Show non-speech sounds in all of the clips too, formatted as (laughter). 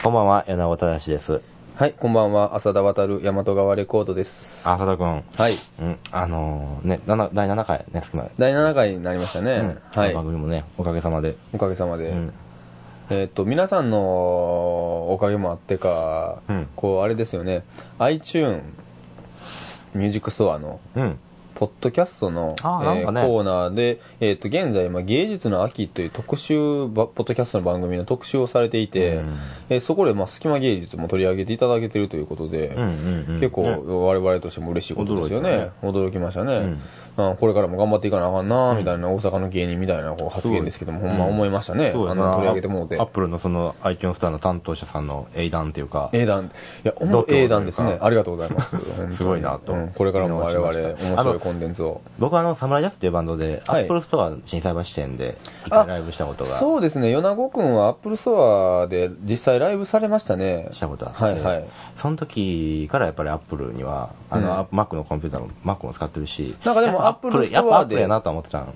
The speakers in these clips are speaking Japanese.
こんばんは、柳尾正です。はい、こんばんは。浅田渡る大和川レコードです。あ、佐田くん。はい。うん、あのー、ね、7第7回ね、少ない。第7回になりましたね。うん、はい番。組もね、おかげさまで。おかげさまで。うん。えっと、皆さんのおかげもあってか、うんこう、あれですよね。iTune、ミュージックストアの、うん。ポッドキャストの、あーなんかねえーコーナーで、えっ、と、現在、まあ、芸術の秋という特集ば、ポッドキャストの番組の特集をされていて、うんえーそこで、まあ、隙間芸術も取り上げていただけてるということで、うんうんうん。結構、ね我々としても嬉しいことですよね。驚きましたね。うんまあこれからも頑張っていかなあかんなみたいな大阪の芸人みたいなこう発言ですけども、ほんま思いましたね。そうですね取り上げてもうてアッ。プルのその iTunes ストアの担当者さんの英断っていうか、英断。いや、ほん度胸というかと英断ですね。ありがとうございます。(laughs) すごいなとうんこれからも我々面白いコンテンツを。僕はあの、サムライジャズっていうバンドで、アはいップルストア震災橋店で一回ライブしたことが、そうですね、米子くんはアップルストアで実際ライブされましたね。したことあって、はいはい。その時からやっぱりアップルには、あの、Mac のコンピューターも Mac も使ってるし、なんかでもやっぱ Apple やっぱアップルやなとは思ってた。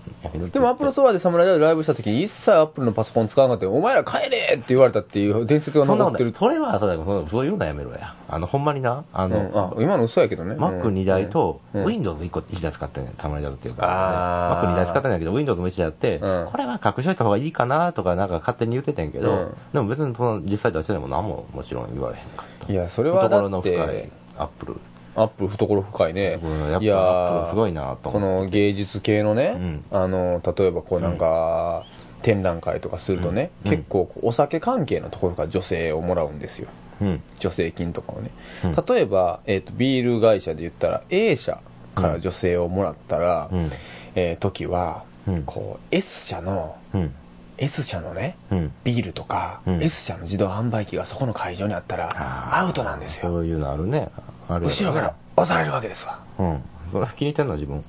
でもアップルストアでサムライダーでライブした時に一切アップルのパソコン使わなかったお前ら帰れって言われたっていう伝説が残ってる。それは、そうだよそうそういうのやめろや。あの、ほんまにな、あの、うん、あ、今の嘘やけどね。Mac2 台と、うん Windows1 個、1台使ってんねん、サムライジャズっていうか、あー Mac2 台使ってんだけど、Windows も1台あって、うんこれは隠しといた方がいいかなとか、なんか勝手に言ってたんやけど、うんでも別にその、実際出してでも何ももちろん言われへんかった。いや、それはだ懐のっ深いて、アップル。アップル懐深いね。いやすごいなとこ。の芸術系のね、あの、例えばこうなんか、展覧会とかするとね、うん結構お酒関係のところから助成をもらうんですよ。うん。助成金とかをね。うん例えば、えっ、と、ビール会社で言ったら A 社から助成をもらったら、うん。えー時は、うんこう、S 社の、うん。S 社のね、うん。ビールとか、うん S 社の自動販売機がそこの会場にあったら、アウトなんですよ。そういうのあるね。ある後ろから押されるわけですわ。うん。それは気に入ってんの、自分。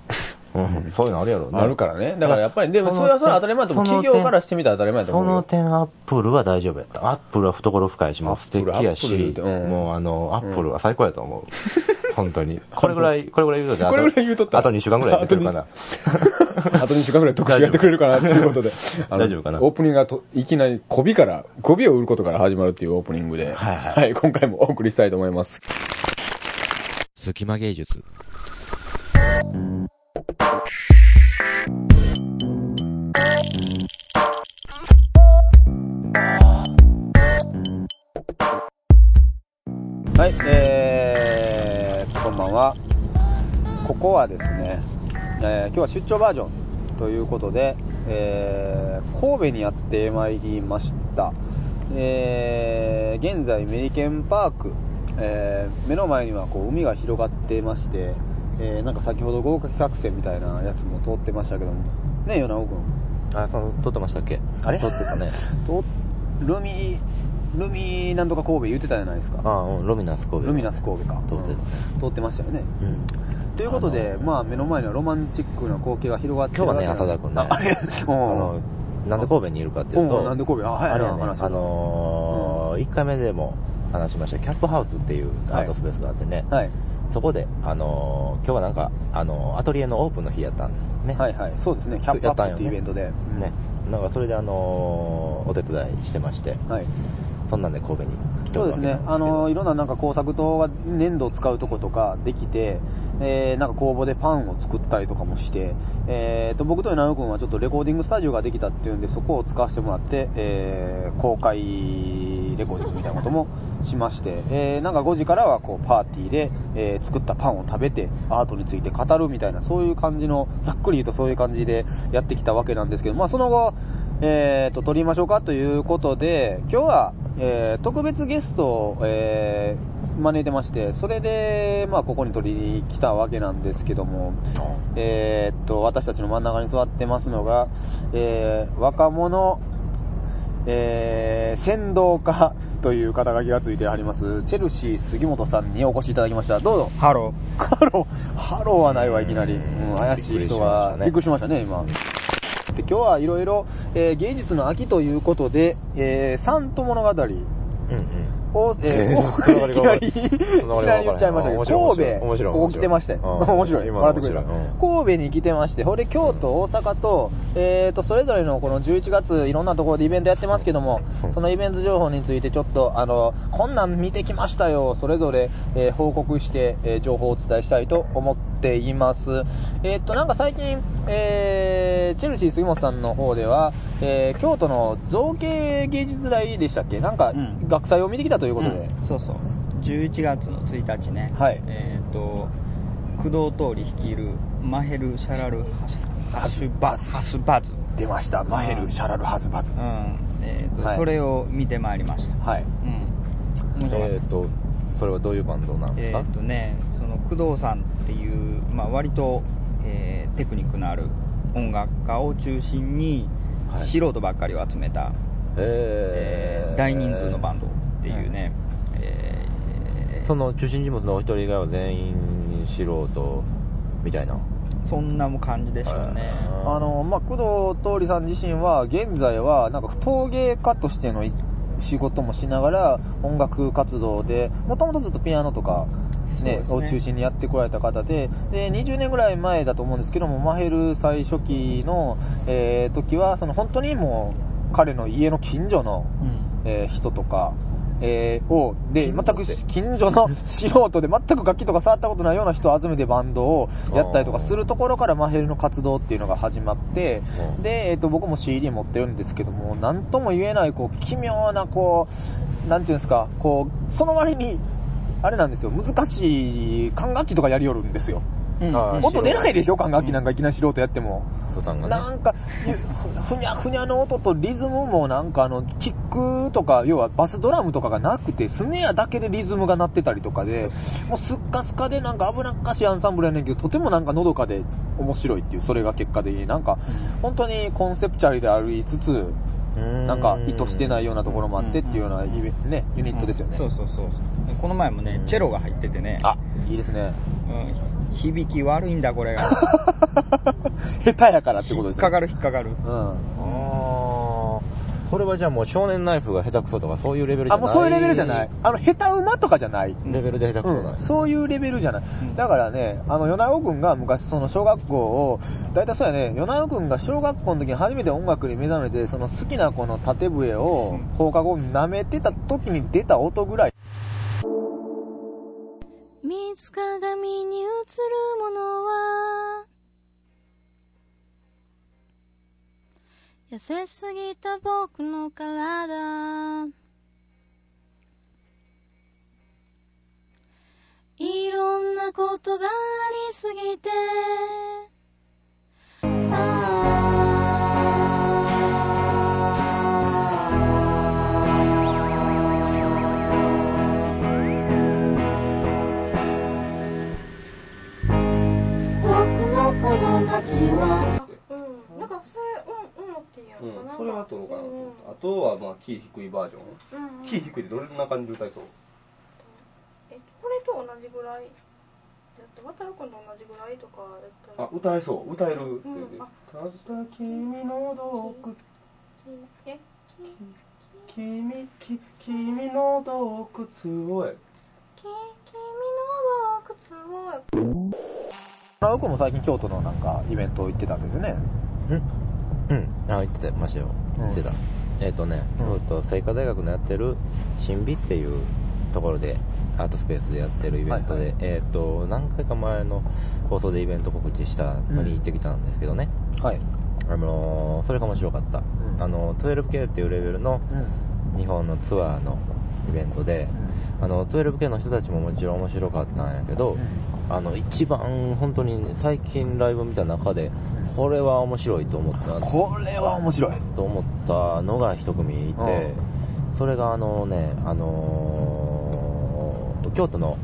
うん。(laughs) そういうのあるやろね。あるからね。だからやっぱり、でもそれはそれは当たり前だと企業からしてみたら当たり前だとそ思うよ。の点、アップルは大丈夫やった。アップルは懐深いし、もう素敵やしてうんもうあの、アップルは最高やと思う。(laughs) 本当に。これぐらい、これぐらい言うとこれぐらい言うとったあと2週間ぐらいやってくるかな。あと2 (laughs) 週間ぐらい特集やってくれるかなっていうことで。大丈夫かなオープニングがといきなり、媚びから、媚びを売ることから始まるっていうオープニングで、はいはい今回もお送りしたいと思います。隙間芸術はい、えー、こんばんは。ここはですね、えー今日は出張バージョンということで、えー神戸にやってまいりました。えー現在メリケンパーク、えー目の前にはこう海が広がってまして、えーなんか先ほど豪華企画船みたいなやつも通ってましたけども、ね、米尾君。あ、そう、撮ってましたっけ？あれ？撮ってたね。(laughs) とルミ、ルミなんとか神戸言ってたじゃないですか？あうん、ロミナス神戸。ルミナス神戸か。通ってうん通ってましたよね。うん。ということで、まあ目の前にはロマンチックな光景が広がってる今日はね、浅田君ね。ああれ？(laughs) あの、なんで神戸にいるかっていううんと、なんで神戸？あはいあれやね、話あのー、1回目でも話しました、キャップハウスっていうアートスペースがあってね、はい。そこで、あのー、今日はなんか、あのー、アトリエのオープンの日やったんね。はいはい。そうですね。キャップアップっていうイベントで。うんね。なんかそれであのー、お手伝いしてまして、はい。そんなんで神戸に来てそうですね。あの、いろろんななんか工作灯が粘土を使うとことかできて、えー、なんか工房でパンを作ったりとかもして、えーと、僕と稲野君はちょっとレコーディングスタジオができたっていうんで、そこを使わせてもらって、えー、公開レコーディングみたいなこともしまして、えー、なんか5時からはこうパーティーで、えー、作ったパンを食べて、アートについて語るみたいな、そういう感じの、ざっくり言うとそういう感じでやってきたわけなんですけど、まあその後、えー、と、撮りましょうかということで、今日は、えー、特別ゲストを、えー、招いてまして、それで、まあ、ここに撮りに来たわけなんですけども、えー、っと、私たちの真ん中に座ってますのが、えー、若者、えー、先導家 (laughs) という肩書きがついてあります、チェルシー杉本さんにお越しいただきました。どうぞ。ハロハロー、ハローはないわ、いきなり。うん、怪しい人が、びっくりしましたね、今。で今日はいろいろ、えー芸術の秋ということで、えー、サント物語うんうん。おえーいきなり、いきなり言っちゃいましたけど、神戸、面白いここ来てまして、うん。面白い、笑ってくれた。神戸に来てまして、ほれ京都、大阪と、えーと、それぞれのこの11月、いろんなところでイベントやってますけどもう、ん。そのイベント情報についてちょっと、あの、こんなん見てきましたよ、それぞれ、えー報告して、えー情報をお伝えしたいと思っています。えーっと、なんか最近、えーチェルシー杉本さんの方では、えー京都の造形芸術大でしたっけ？なんか、うん。学祭を見てきたということで、うん。そうそう。11月の1日ね、はい。えっ、と工藤通り率いるマヘル・シャラル・ハスハスバズ。ハスバズ、出ました、マヘル、うんシャラル、ハズバズ。うん。えーとはい。それを見てまいりました、はい。うん。えっとそれはどういうバンドなんですか？えっ、とねその工藤さんっていう、まあ、割と、えーテクニックのある音楽家を中心に、はい。素人ばっかりを集めた、えー大人数のバンドっていうね、えーその中心人物のお一人以外は全員素人みたいな？そんなも感じでしょうね、あの、まあ、工藤通さん自身は、現在は、なんか陶芸家としてのい仕事もしながら、音楽活動で、もともとずっとピアノとか、ね、ね。を中心にやってこられた方で、で、20年ぐらい前だと思うんですけども、マヘル最初期の、えー時は、その本当にもう、彼の家の近所の、うん。えー人とか、えーを、で、全く近所の (laughs) 素人で全く楽器とか触ったことないような人を集めてバンドをやったりとかするところからマヘルの活動っていうのが始まって、う。んで、えっ、と、僕も CD 持ってるんですけども、なんとも言えない、こう、奇妙な、こう、なんていうんですか、こう、その割に、あれなんですよ、難しい管楽器とかやりよるんですよ。うん。あー音出ないでしょ、管楽器なんかいきなり素人やっても。人さんがね。なんか、ゆふにゃふにゃの音とリズムもなんかあの、キックとか、要はバスドラムとかがなくて、スネアだけでリズムが鳴ってたりとかで、もうすっかすかでなんか危なっかしいアンサンブルやねんけど、とてもなんかのどかで面白いっていう、それが結果的になんか、本当にコンセプチャルでありつつ、なんか意図してないようなところもあってっていうようなイベね、ユニットですよね。そうそうそうこの前もねチェロが入っててね。あ、いいですね。うん、響き悪いんだこれが。(laughs) 下手やからってことですね。引っかかる引っかかる。うん。それはじゃあもう少年ナイフが下手くそとかそういうレベルじゃあ、ない？もうそういうレベルじゃない。あの、下手馬とかじゃない。レベルで下手くそなんうん、そういうレベルじゃない。んだからね、あの、米子君が昔その小学校を、だいたいそうやね、米子君が小学校の時に初めて音楽に目覚めて、その好きなこの縦笛をうん放課後に舐めてた時に出た音ぐらい。水鏡に映るものは痩せすぎた僕の体。いろんなことがありすぎて。僕のこの街は。うん、なんかそれ、うん。それは取ろうかなと思って、あとはまあキー低いバージョン、うん、うん。キー低いでどんな感じで歌いそうえ、これと同じぐらい？だって、渡るくんと同じぐらいとかだったら。あ歌えそう。歌えるう。ん。あ。ただ君の洞窟え、君き。君の洞窟をやき、君の洞窟を。米子君も最近京都のなんかイベント行ってたんですよね。うんあ言ってたましたようん。言ってた、えっ、とね、うん。うんと清華大学のやってる新美っていうところでアートスペースでやってるイベントで、はいはえっ、と何回か前の放送でイベント告知したのに行ってきたんですけどね、はい。あのーそれが面白かった、ん。あの 12K っていうレベルのうん。日本のツアーのイベントで、あの 12K の人たちももちろん面白かったんやけど、あの一番本当に最近ライブ見た中でこれは面白いと思った。これは面白い。と思ったのが一組いて、それがあのね、あのー京都の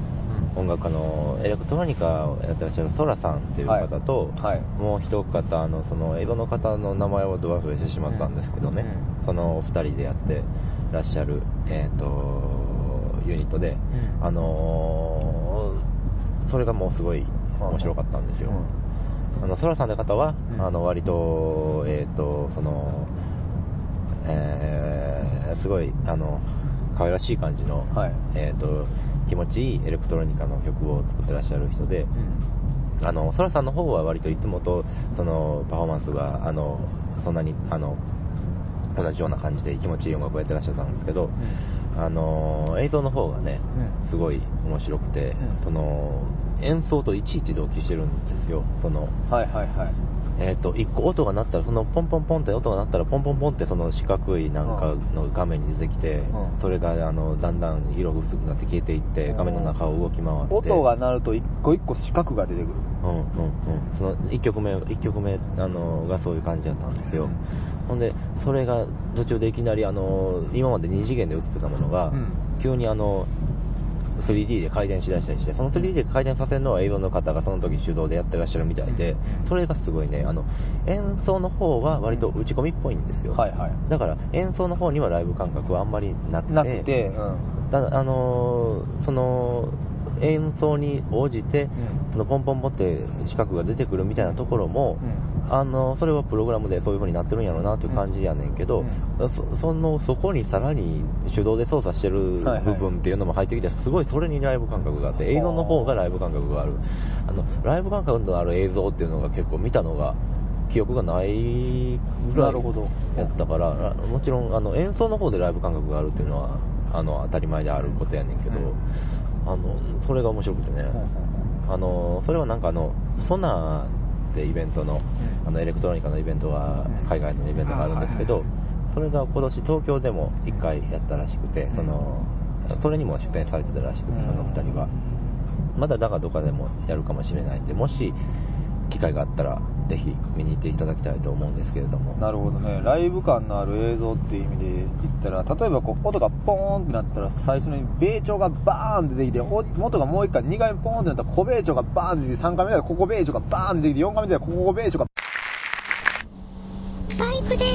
音楽家のエレクトロニカをやってらっしゃるソラさんっていう方と、はい。もう一方あのその江戸の方の名前をど忘れしてしまったんですけどね、そのお二人でやってらっしゃる、えー、とユニットで、あのーそれがもうすごい面白かったんですよ、あのソラさんって方は、うん。あの割とえっ、とそのえーすごいあの可愛らしい感じの、はい。えー、と気持ちいいエレクトロニカの曲を作ってらっしゃる人で、あの、ソラさんの方は割といつもと、その、パフォーマンスが、あの、そんなに、あの、同じような感じで気持ちいい音楽をやってらっしゃったんですけど、あの、映像の方がね、すごい面白くて、うん。その、演奏といちいち同期してるんですよ。その、はいはいはい。えっ、と、一個音が鳴ったら、そのポンポンポンって音が鳴ったら、ポンポンポンってその四角いなんかの画面に出てきて、うんそれがあの、だんだん色が薄くなって消えていって、画面の中を動き回って。音が鳴ると一個一個四角が出てくる。うんうんうん。その1曲目、一曲目、あの、がそういう感じだったんですよ。ほんで、それが途中でいきなりあの、今まで2次元で映ってたものが、うん急にあの、3D で回転しだしたりして、その 3D で回転させるのは映像の方がその時手動でやってらっしゃるみたいで、それがすごいね、あの、演奏の方は割と打ち込みっぽいんですよ。はいはい。だから演奏の方にはライブ感覚はあんまりなくて、なくて、うん。ただあのーその、演奏に応じて、そのポンポンポンって四角が出てくるみたいなところも、あのそれはプログラムでそういう風になってるんやろうなという感じやねんけど、そそのそこにさらに手動で操作してる部分っていうのも入ってきて、すごいそれにライブ感覚があって、映像の方がライブ感覚がある。あの、ライブ感覚のある映像っていうのが結構見たのが、記憶がないぐらない。やったから、あもちろんあの演奏の方でライブ感覚があるっていうのはあの当たり前であることやねんけど、あのそれが面白くてね、あのそれはなんかあのソナーってイベントの,、あのエレクトロニカのイベントが、海外のイベントがあるんですけど、それが今年東京でも1回やったらしくて、そのそれにも出展されてたらしくて、その2人は。まだだがどかでもやるかもしれないんで、もし機会があったら、ぜひ見に行っていただきたいと思うんですけれども。なるほどね。ライブ感のある映像っていう意味で言ったら、例えばこう音がポーンってなったら、最初に米朝がバーンって出てきて、お元がもう一回、2回目ポーンってなったら、小米朝がバーンって出てきて、3回目ではここ米朝がバーンって出てきて、4回目ではここ米朝がバイクで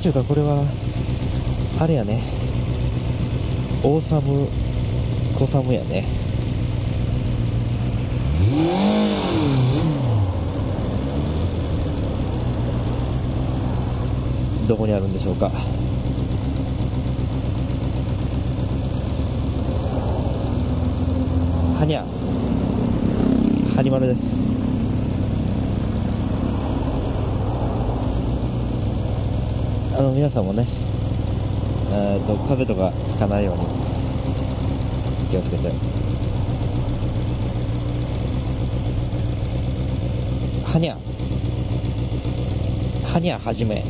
ちゅうかこれはあれやね。大寒小寒やね。どこにあるんでしょうか。はにゃ。はにまるです。の皆さんもねえーと風邪とかひかないように気をつけて。はにゃ。はにゃはじめ。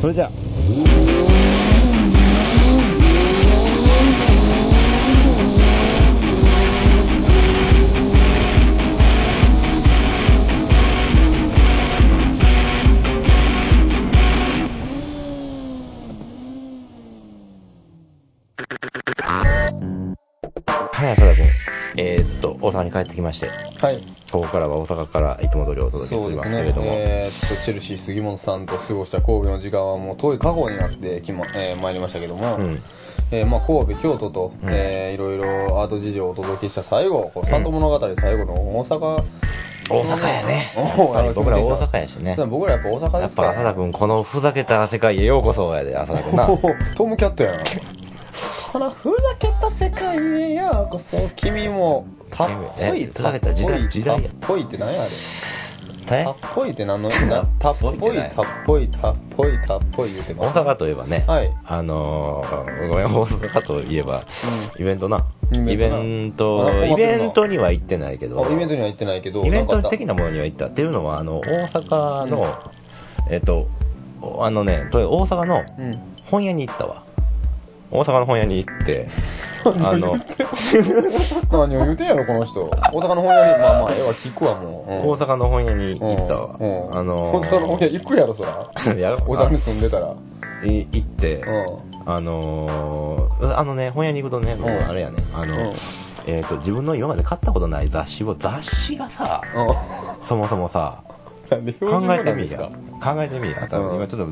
それじゃあ。はい、浅田君。えーっと、大阪に帰ってきまして、はい。ここからは大阪からいつも通りお届けするそうですけれども、。えーっと、チェルシー杉本さんと過ごした神戸の時間はもう遠い過去になってきま、えー参りましたけども、うん。えーまあ、神戸、京都と、うんえーいろいろアート事情をお届けした最後、こう三都物語最後の大阪、大阪やね。僕ら大阪阪やしね。僕らやっぱ大阪やっですから。ぱ浅田君、このふざけた世界へようこそやで、浅田君な。(laughs) トムキャットやな。このふざけた世界へようこそ、君も、たっぽい、えふざけた時代時代やたっぽいって何やあれ。え？たっぽいって何の、(laughs) なたっぽい、たっぽい、たっぽい、たっぽい言うてます。大阪といえばね、はい。あのー、ごめん、大阪といえば、イベントな。イイベベントな。ントあら、イベントには行ってないけど、あイベントには行ってないけど、イベント的なものには行った。っていうのは、あの、大阪の、えっと、あのね、と大阪のうん。本屋に行ったわ。大阪の本屋に行って、(laughs) あの、何を言うてんやろ、この人。大阪の本屋に、まあまあ、ええわ、聞くわ、もう。う (laughs) ん大阪の本屋に行ったわ。あの大阪の本屋行くやろ、そら。い (laughs) や大阪に住んでたら。い行って、うあのー、あのね、本屋に行くとね、あれやね、あの、うんえっ、と、自分の今まで買ったことない雑誌を、雑誌がさ。そもそもさ、(laughs) 考えてみや。(laughs) 考えてみや。多分うん今ちょっ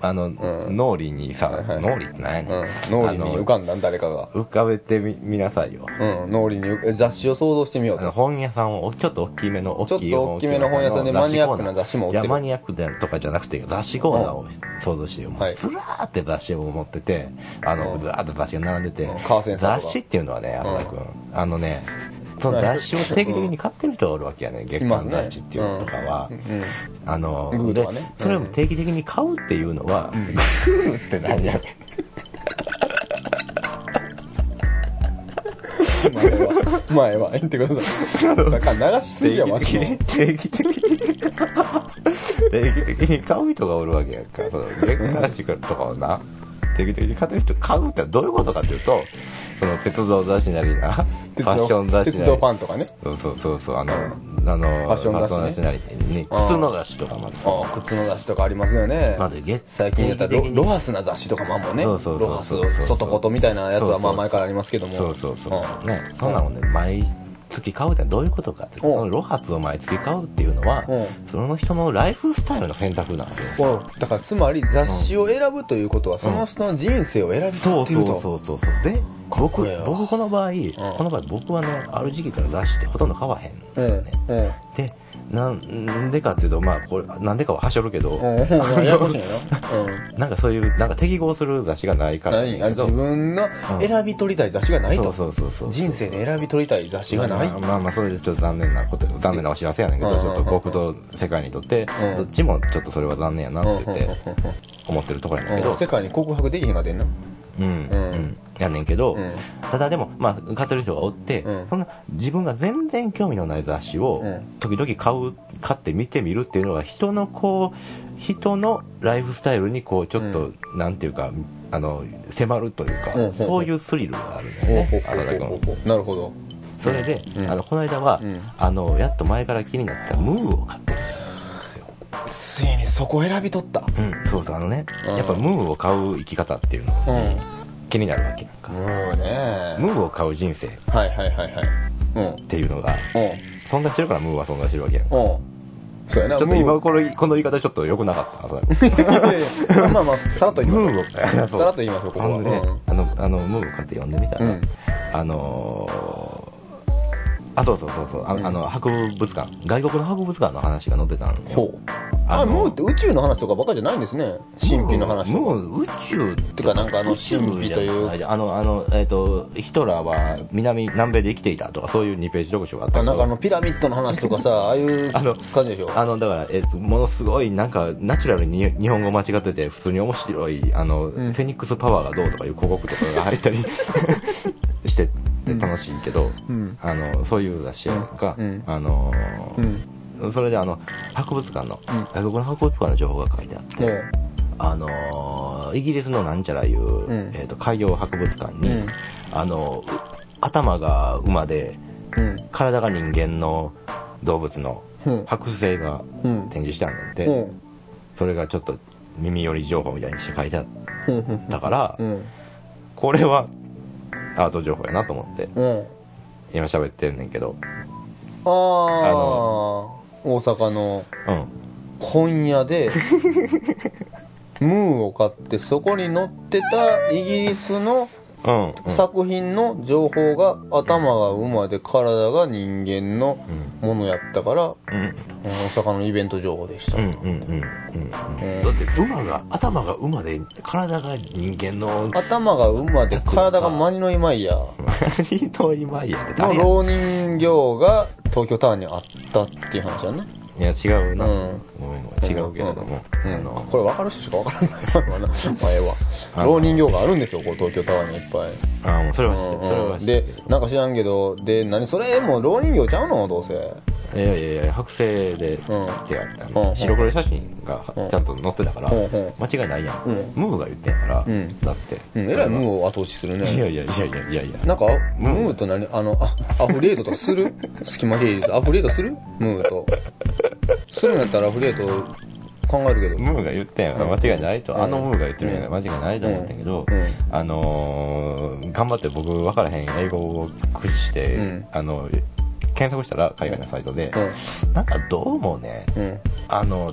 と、あの、ん脳裏にさ、脳裏って何やねん。うん。脳裏に浮かんだん、誰かが。浮かべてみ、みなさいよ。うん。脳裏に雑誌を想像してみよう。本屋さんを、ちょっと大きめの、大きいちょっと大きめの本屋さんでマニアックな雑誌も売ってるいや、マニアックでとかじゃなくて、雑誌コーナーを想像してよ。うずらーって雑誌を持ってて、あの、うんずらーって雑誌が並んでて雑誌っていうのはね、浅田君、あのね、その雑誌を定期的に買ってる人がおるわけやね、月刊。雑誌っていうのとかはう。ん。あの、グーでそれを定期的に買うっていうのは、グーって何やねん。前は、前は、言ってください。だから流しすぎや、マジで。定期的に、定期的に買う人がおるわけやんか。その、月刊雑誌とかをな、定期的に買ってる人、買うってどういうことかっていうと、その、鉄道雑誌なりな、フ鉄ァッション雑誌なり。鉄道ファンとかね。そうそうそうそう、あの、うあの、ファッション雑誌なりに、靴の雑誌とかまでさああ、靴の雑誌とかありますよね。まず月最近やったらロロハスな雑誌とかもあるもんね。そうそうそうロハスそうそう、外ことみたいなやつはそうそうまあ前からありますけども。そうそうそう。んね、そんなのね、毎月買うってどういうことかって、うんそのロハスを毎月買うっていうのは、うんその人のライフスタイルの選択なわけですよ。うんだからつまり雑誌を選ぶということは、その人の人生を選ぶってそうそういうと。そうそうそう。で、僕、僕この場合、この場合僕はね、ある時期から雑誌ってほとんど買わへんうん。うん。で、なんでかっていうと、まあ、これ、なんでかははしょるけど。(laughs) なんかそういう、なんか適合する雑誌がないから何あ自分の選び取りたい雑誌がないと。そうそうそうそう。人生で選び取りたい雑誌がない。まあまあまあ、それでちょっと残念なこと、残念なお知らせやねんけど、うん。ちょっと僕と世界にとって、うん。どっちもちょっとそれは残念やなって言ってうん。思ってるところやねんけど。うん、世界に告白できへんが出んな。うん、うん、やねんけど、うん。ただでも、まあ、買ってる人がおって、うん。そんな自分が全然興味のない雑誌をうん、時々買う、買って見てみるっていうのは、人のこう、人のライフスタイルにこう、ちょっと、なんていうか、あの、迫るというか、うんそういうスリルがあるんだよね、ほうほうほう荒田君なるほど。それで、うん。あの、この間は、うん。あの、やっと前から気になってたムーを買ってる。ついにそこ選び取った。うん、そうそう、あのね、うんやっぱムーを買う生き方っていうのが、うん気になるわけなんか。もうねムーを買う人生っはいはいはいはい。うん。ていうのが、うん。存在してるからムーは存在してるわけやん。ちうん。そうやな。ょっと今ムこれ、この言い方ちょっと良くなかった。そうーまあまあ、さらっと言いましょう。(laughs) さらっと言いましょう、ここは。ほんでね、あの、あの、ムーを買って読んでみたら、うんあのー、あ、そうそうそうそう、あ,、うんあの、博物館、外国の博物館の話が載ってたんよ。ほう。あ、のムーって宇宙の話とかばっかじゃないんですね。神秘の話とか。ムー、宇宙ってかなんかあの神秘というあの、あの、えっ、と、ヒトラーは南、南米で生きていたとか、そういう2ページ読書があったなんかあの、ピラミッドの話とかさ、(laughs) ああいう感じでしょ？あの、だから、えっと、ものすごい、なんか、ナチュラルに日本語間違ってて、普通に面白い、あの、んフェニックスパワーがどうとかいう広告とかが入ったり (laughs) してて楽しいけど、うんあの、そういう雑誌やんか、うんあのうん。それであの、博物館の、うん外国の博物館の情報が書いてあって、あのイギリスのなんちゃらいう、んえっ、と、海洋博物館に、うんあの、頭が馬で、うん。体が人間の動物のうん。剥製がうん。展示してあるんで、うん。それがちょっと耳寄り情報みたいにして書いてあっうん。たから、うん。これはアート情報やなと思って、うん。今喋ってんねんけど、ああ、大阪のうん。本屋で、(laughs) ムーを買ってそこに載ってたイギリスのうん。うん。作品の情報が頭が馬で体が人間のものやったから、うん。大阪のイベント情報でした。うんうんうんうんうん。だって馬が、頭が馬で、体が人間の、頭が馬で体がマニの今井や何の今やっての誰や？老人形が東京タワーにあったっていう話だね。いや、違うな。うんごめんごめん、違うけれども。うんあの、これ分かる人しか分からないわな、(laughs) 前は。あの老人形があるんですよ、こう東京タワーにいっぱい。あもうそれは知ってる、それうんは知ってるで、なんか知らんけど、で、何それもう老人形ちゃうの？どうせ。いやいやいや、剥製で、うんってあうんの白黒写真がうんちゃんと載ってたから間違いないやん。うんムーが言ってんやからうん、だって。うん、えらいムーを後押しするいやね。いやいやいやいやいや。なんか、ムーと何？あの、あ、アフリエイトとかする？隙間芸術。アフリエイトする？ムーと。するんやったらアフリエイト考えるけど。ムーが言ってんやから間違いないと、うんあのムーが言ってるんやから間違いないと思ったけどあのー、頑張って僕分からへん英語を駆使してうん、あの、検索したら海外のサイトでう、ん。なんかどうもね、うん。あの、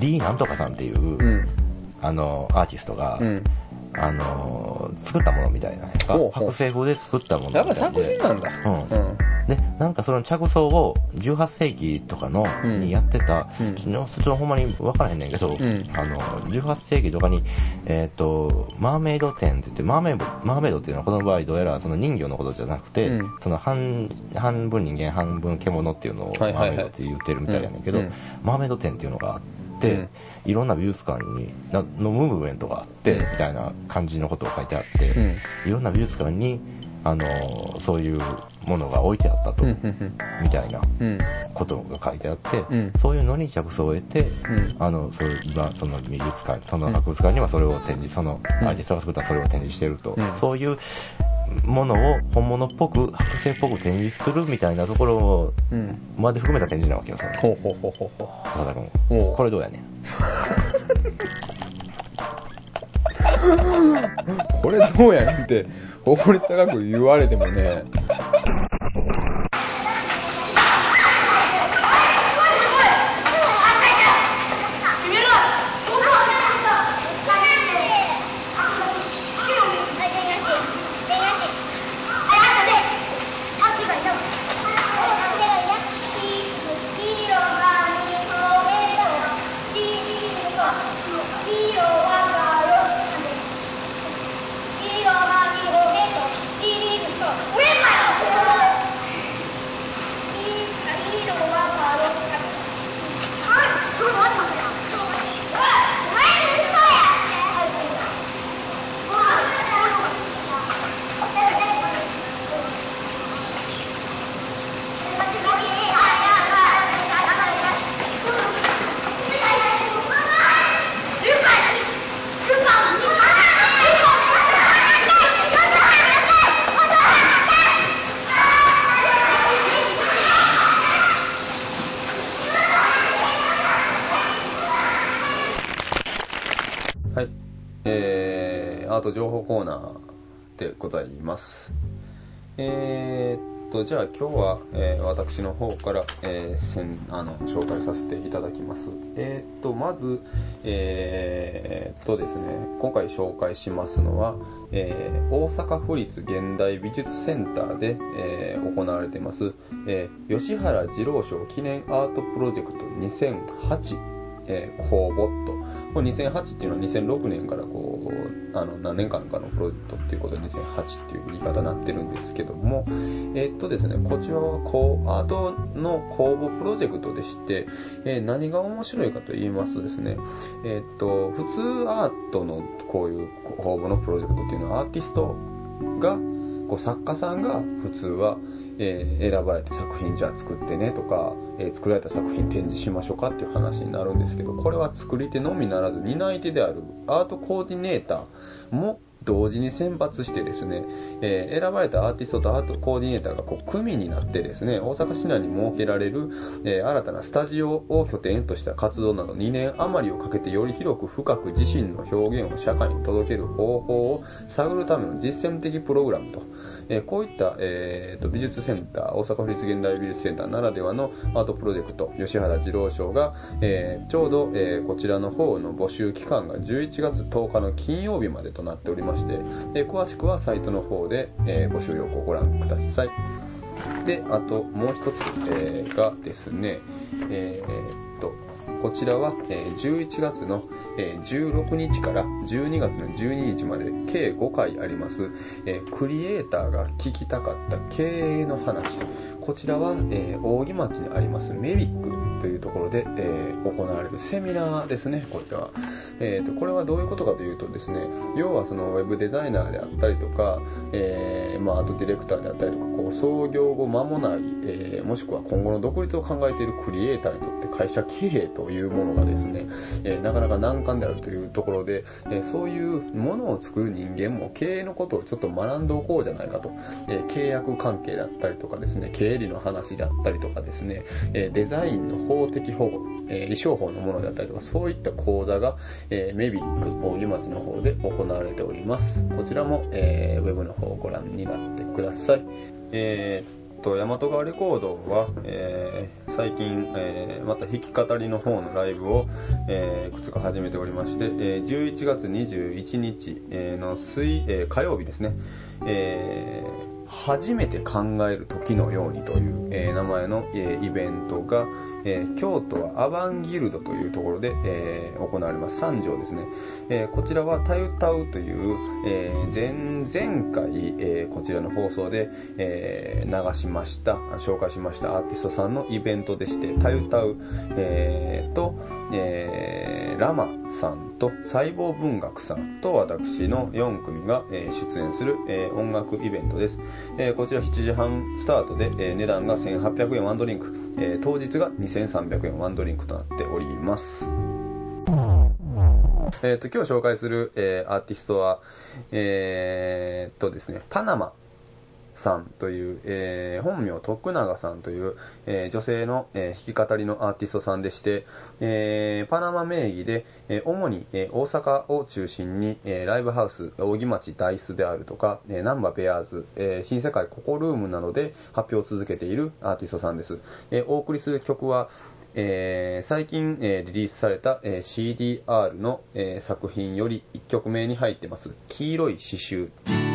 リーなんとかさんっていう、うん。あの、アーティストがう、ん。あの、作ったものみたいな剥製風で作ったものみたいで。やっぱ作品なんだ。うん。うん。で、なんかその着想を18世紀とかの、うん。にやってた、うん。ちょっとほんまに分からへんねんけど、ん。あの、18世紀とかに、えっ、と、マーメイド展って言って、マーメイド、マーメイドっていうのはこの場合どうやらその人魚のことじゃなくて、うん。その半、半分人間半分獣っていうのをマーメイドって言ってるみたいやねんけど、マーメイド展っていうのがあって、うんいろんな美術館に、なのムーブメントがあって、うんみたいな感じのことを書いてあって、うんいろんな美術館に、あの、そういうものが置いてあったと、うん。うん。みたいなうん。ことが書いてあって、うんそういうのに着想を得て、うんあの、そういう、まあ、その美術館、その博物館にはそれを展示、そのアーティストが作ったそれを展示してると、うんそういうものを本物っぽく、剥製っぽく展示するみたいなところうん。まで含めた展示なわけよ、それ。ほうほうほうほうほ高田君。おうこれどうやねん？これどうやねんって、誇り高く言われてもね。コーナーでございます。えーっと、じゃあ今日は、えー私の方から、えー、せんあの紹介させていただきます。えーっと、まず、えーっとですね、今回紹介しますのは、えー大阪府立現代美術センターで、えー行われています、えー吉原二郎賞記念アートプロジェクト2008、えー公募と、これ2008っていうのは2006年からこう、あの、何年間かのプロジェクトっていうことで2008っていう言い方になってるんですけども、えーっとですね、こちらはこう、アートの公募プロジェクトでして、えー何が面白いかと言いますとですね、えーっと、普通アートのこういう公募のプロジェクトっていうのはアーティストが、こう作家さんが普通は、えー選ばれて作品じゃあ作ってねとか、えー作られた作品展示しましょうかっていう話になるんですけど、これは作り手のみならず担い手であるアートコーディネーターも同時に選抜してですね、えー選ばれたアーティストとアートコーディネーターがこう組になってですね、大阪市内に設けられる、えー新たなスタジオを拠点とした活動など2年余りをかけてより広く深く自身の表現を社会に届ける方法を探るための実践的プログラムと。えこういった、えーと美術センター、大阪府立現代美術センターならではのアートプロジェクト、吉原二郎賞が、えちょうど、えこちらの方の募集期間が11月10日の金曜日までとなっておりまして、え詳しくはサイトの方で、え募集要項をご覧ください。で、あともう一つ、えがですね、えーっと、こちらは、え11月の、え16日から12月の12日まで計5回あります、えクリエイターが聞きたかった経営の話。こちらは、えー扇町にありますメビックというところで、えー行われるセミナーですね、こちらは。えーと、これはどういうことかというとですね、要はそのウェブデザイナーであったりとか、えーまあ、あとディレクターであったりとか、こう創業後間もない、えーもしくは今後の独立を考えているクリエイターにとって会社経営というものがですね、えーなかなか難関であるというところで、えーそういうものを作る人間も経営のことをちょっと学んでおこうじゃないかと、えー契約関係だったりとかですね、経理の話であったりとかですね、えーデザインの法的保護、えー、衣装法のものであったりとか、そういった講座が、えーメビック扇町の方で行われております。こちらも、えーウェブの方をご覧になってください。えーっと、大和川レコードは、えー最近、えーまた弾き語りの方のライブを、えーいくつか始めておりまして、えー11月21日、の水、えー火曜日ですね、えー初めて考える時のようにという、えー名前の、えーイベントが、えー京都はアバンギルドというところで、え行われます。三条ですね。えこちらはタユタウという、え前々回、えこちらの放送で、え流しました、紹介しましたアーティストさんのイベントでして、タユタウ、えーと、えーラマさんと細胞文学さんと私の4組が、えー出演する、えー音楽イベントです。えーこちら7時半スタートで、えー値段が1800円ワンドリンク、えー当日が2300円ワンドリンクとなっております。えっ、と、今日紹介する、えーアーティストは、えーっとですね、パナマさんという、えー本名徳永さんという、えー女性の、えー弾き語りのアーティストさんでして、えーパナマ名義で、えー主に、えー大阪を中心に、えーライブハウス、扇町ダイスであるとか、えー、ナンバベアーズ、えー新世界ココルームなどで発表を続けているアーティストさんです。えーお送りする曲は、えー最近、えーリリースされた、えー CDR の、えー作品より1曲目に入ってます、黄色い刺繍。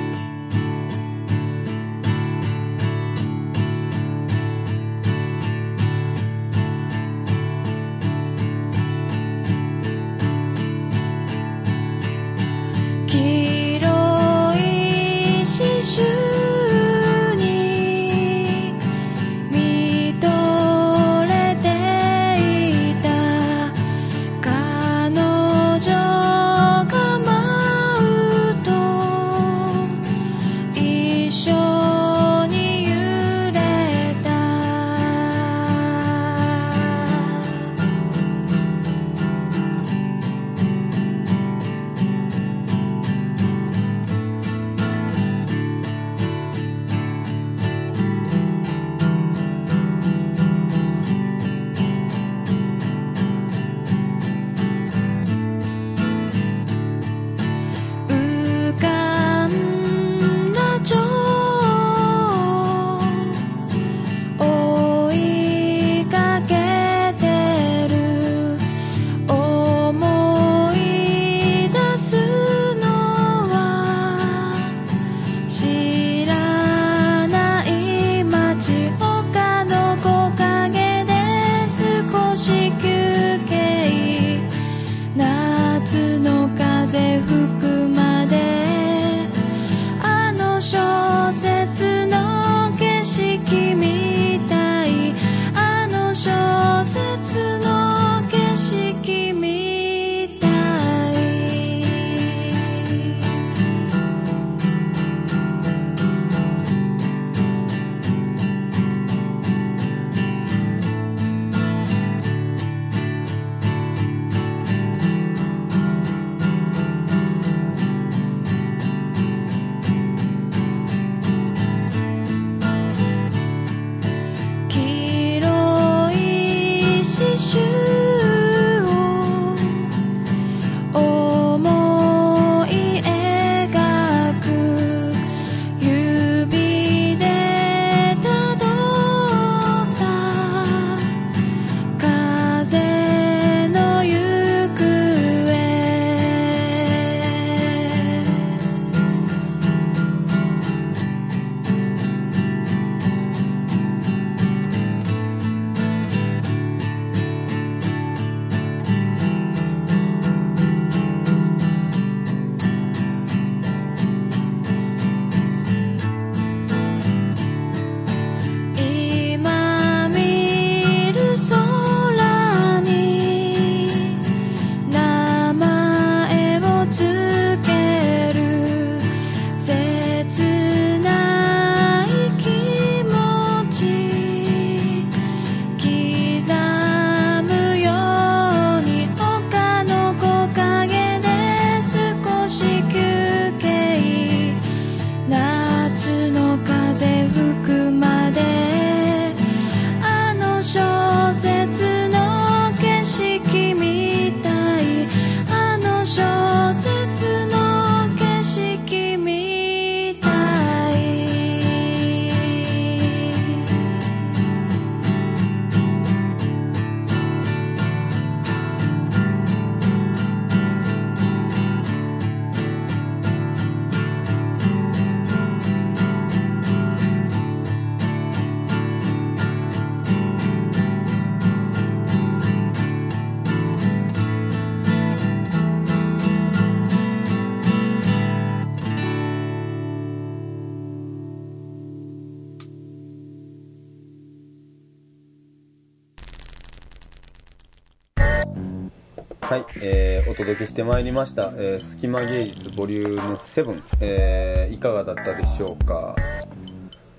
届けしてまいりました、えー、隙間芸術ボリューム7、えー、いかがだったでしょうか？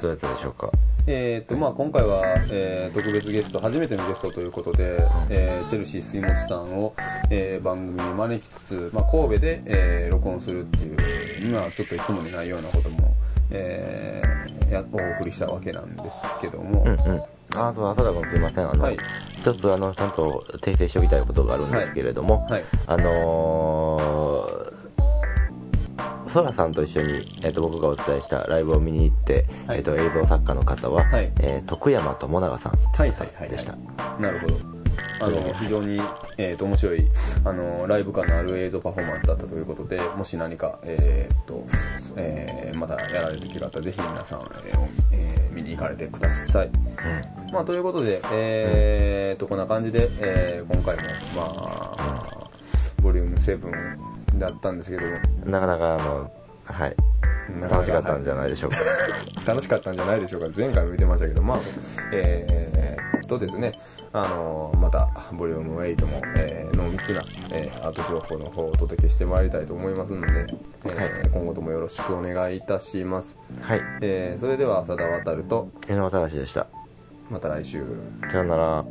どうやったでしょうか？えーとまあ、今回は、えー特別ゲスト、初めてのゲストということで、えーチェルシー水本さんを、えー番組に招きつつ、まあ、神戸で、えー録音するっていう、まあ、ちょっといつもにないようなことも、えーやお送りしたわけなんですけども、うんうん。あ、そう、浅田君すいません。あの、はい。一つあの、ちゃんと訂正しておきたいことがあるんですけれども、はい、あのー、ソラさんと一緒に、えっ、と、僕がお伝えしたライブを見に行って、はい。えっ、と、映像作家の方は、はい。えー徳山智永さんはい。はい。はい。でした。なるほど。あの、非常に、えー、と面白い、あの、ライブ感のある映像パフォーマンスだったということで、もし何か、えー、っと、えーまたやられる時があったら、ぜひ皆さん、えーえー見に行かれてください。まあ、ということで、えー、と、こんな感じで、えー今回も、まあ、ボリューム7だったんですけど。なかなか、あの、はい。楽しかったんじゃないでしょうか。(laughs) 楽しかったんじゃないでしょうか。前回も言ってましたけど、まあ、えー、とですね、あのまた、ボリューム8も、えー、濃密な、えー、アート情報の方をお届けしてまいりたいと思いますので、えー今後ともよろしくお願いいたします。はい。えー、それでは、浅田渡ると、江野正でした。また来週。さよなら。